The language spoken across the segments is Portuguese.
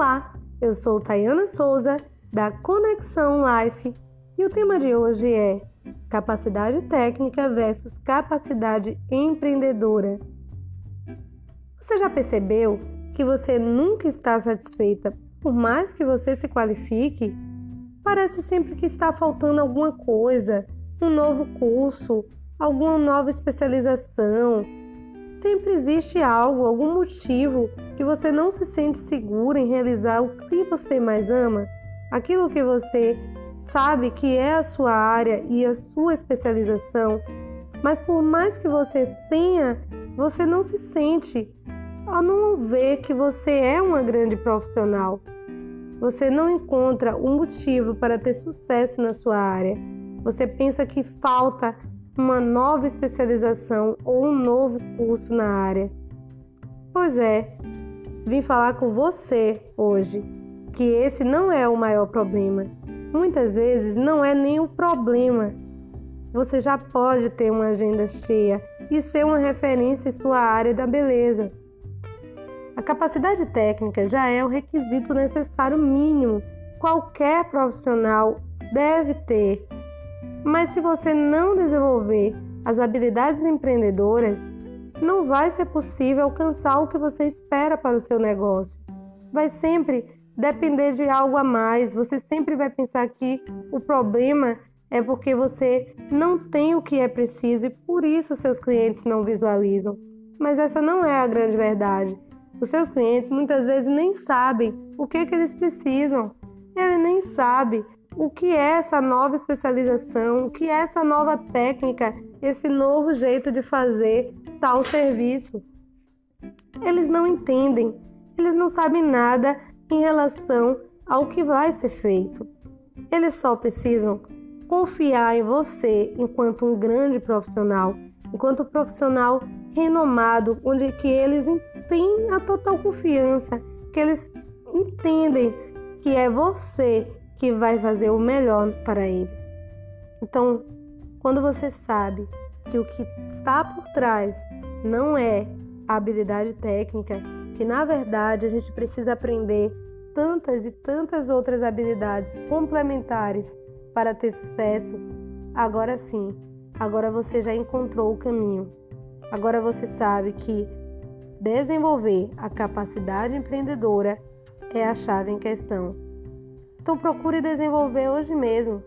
Olá, eu sou Tayana Souza, da Conexão Life, e o tema de hoje é capacidade técnica versus capacidade empreendedora. Você já percebeu que você nunca está satisfeita, por mais que você se qualifique? Parece sempre que está faltando alguma coisa, um novo curso, alguma nova especialização. Sempre existe algo, algum motivo que você não se sente segura em realizar o que você mais ama, aquilo que você sabe que é a sua área e a sua especialização, mas por mais que você tenha, você não se sente ao não ver que você é uma grande profissional. Você não encontra um motivo para ter sucesso na sua área. Você pensa que falta uma nova especialização ou um novo curso na área. Pois é, vim falar com você hoje que esse não é o maior problema muitas vezes não é nem o problema. Você já pode ter uma agenda cheia e ser uma referência em sua área da beleza. A capacidade técnica já é o requisito necessário mínimo qualquer profissional deve ter. Mas se você não desenvolver as habilidades empreendedoras, não vai ser possível alcançar o que você espera para o seu negócio. Vai sempre depender de algo a mais. Você sempre vai pensar que o problema é porque você não tem o que é preciso e por isso seus clientes não visualizam. Mas essa não é a grande verdade. Os seus clientes muitas vezes nem sabem o que, que eles precisam. Ele nem sabe o que é essa nova especialização, o que é essa nova técnica, esse novo jeito de fazer tal serviço. Eles não entendem, eles não sabem nada em relação ao que vai ser feito. Eles só precisam confiar em você enquanto um grande profissional, enquanto um profissional renomado, onde que eles têm a total confiança, que eles entendem que é você que vai fazer o melhor para eles. Então, quando você sabe que o que está por trás não é a habilidade técnica, que na verdade a gente precisa aprender tantas e tantas outras habilidades complementares para ter sucesso, agora sim, agora você já encontrou o caminho. Agora você sabe que desenvolver a capacidade empreendedora é a chave em questão. Então procure desenvolver hoje mesmo.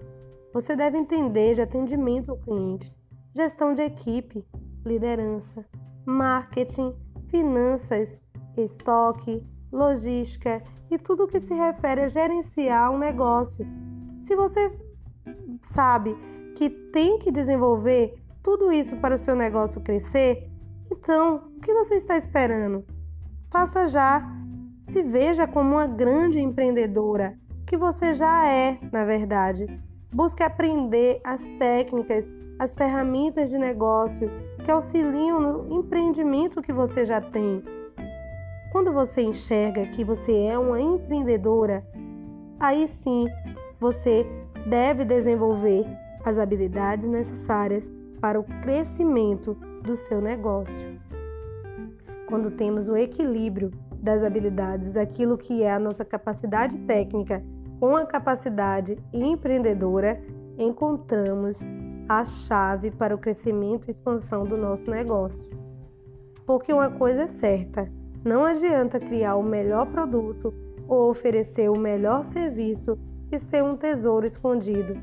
Você deve entender de atendimento ao cliente, gestão de equipe, liderança, marketing, finanças, estoque, logística e tudo que se refere a gerenciar um negócio. Se você sabe que tem que desenvolver tudo isso para o seu negócio crescer, então o que você está esperando? Faça já. Se veja como uma grande empreendedora, que você já é, na verdade. Busque aprender as técnicas, as ferramentas de negócio que auxiliam no empreendimento que você já tem quando você enxerga que você é uma empreendedora, aí sim você deve desenvolver as habilidades necessárias para o crescimento do seu negócio. Quando temos o equilíbrio das habilidades daquilo que é a nossa capacidade técnica com a capacidade empreendedora, encontramos a chave para o crescimento e expansão do nosso negócio. Porque uma coisa é certa, não adianta criar o melhor produto ou oferecer o melhor serviço e ser um tesouro escondido.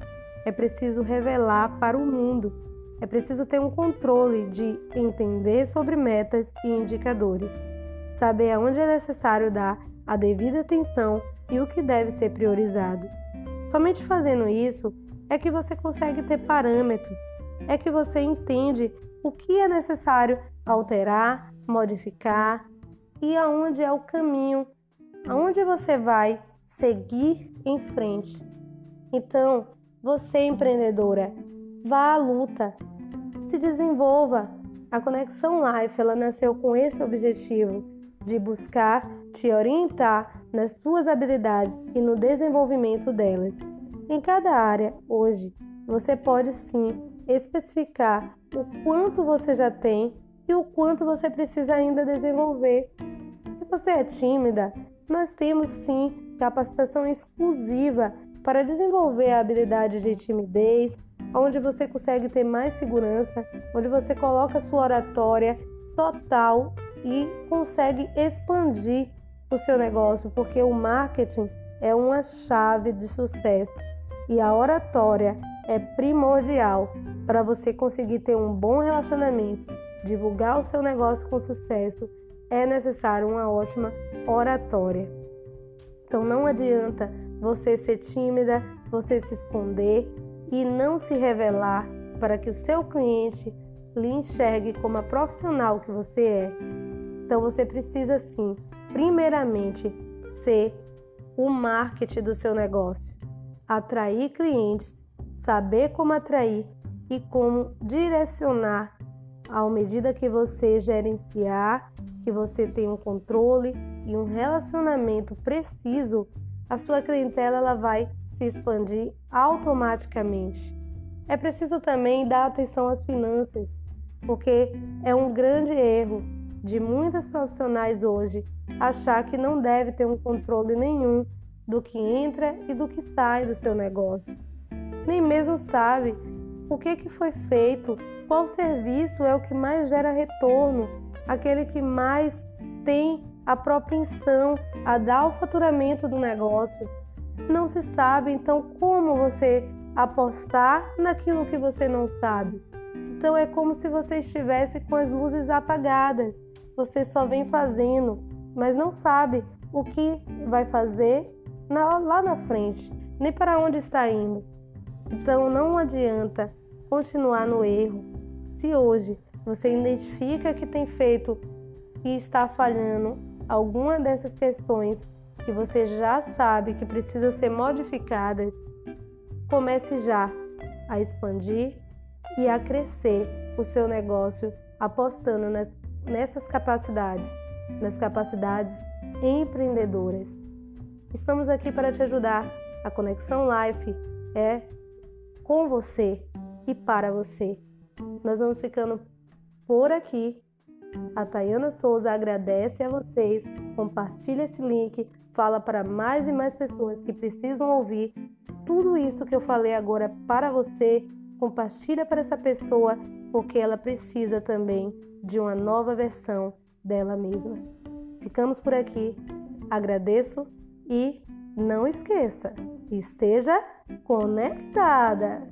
É preciso revelar para o mundo. É preciso ter um controle de entender sobre metas e indicadores. Saber aonde é necessário dar a devida atenção e o que deve ser priorizado. Somente fazendo isso é que você consegue ter parâmetros, é que você entende o que é necessário alterar, modificar, e aonde é o caminho, aonde você vai seguir em frente. Então, você empreendedora, vá à luta, se desenvolva. A Conexão Life ela nasceu com esse objetivo de buscar te orientar nas suas habilidades e no desenvolvimento delas. Em cada área, hoje, você pode sim especificar o quanto você já tem e o quanto você precisa ainda desenvolver. Se você é tímida, nós temos sim capacitação exclusiva para desenvolver a habilidade de timidez, onde você consegue ter mais segurança, onde você coloca sua oratória total e consegue expandir o seu negócio, porque o marketing é uma chave de sucesso e a oratória é primordial para você conseguir ter um bom relacionamento, divulgar o seu negócio com sucesso. É necessário uma ótima oratória. Então não adianta você ser tímida, você se esconder e não se revelar para que o seu cliente lhe enxergue como a profissional que você é. Então você precisa sim, primeiramente, ser o marketing do seu negócio, atrair clientes, saber como atrair e como direcionar à medida que você gerenciar, que você tem um controle e um relacionamento preciso, a sua clientela ela vai se expandir automaticamente. É preciso também dar atenção às finanças, porque é um grande erro de muitas profissionais hoje achar que não deve ter um controle nenhum do que entra e do que sai do seu negócio. Nem mesmo sabe o que, que foi feito, qual serviço é o que mais gera retorno, aquele que mais tem a propensão a dar o faturamento do negócio. Não se sabe, então, como você apostar naquilo que você não sabe? Então, é como se você estivesse com as luzes apagadas. Você só vem fazendo, mas não sabe o que vai fazer lá na frente, nem para onde está indo. Então, não adianta continuar no erro. Se hoje você identifica que tem feito e está falhando alguma dessas questões que você já sabe que precisam ser modificadas, comece já a expandir e a crescer o seu negócio apostando nas, nessas capacidades, nas capacidades empreendedoras. Estamos aqui para te ajudar. A Conexão Life é com você e para você. Nós vamos ficando por aqui. A Tayana Souza agradece a vocês, compartilha esse link, fala para mais e mais pessoas que precisam ouvir tudo isso que eu falei agora para você. Compartilha para essa pessoa, porque ela precisa também de uma nova versão dela mesma. Ficamos por aqui. Agradeço e não esqueça, esteja conectada.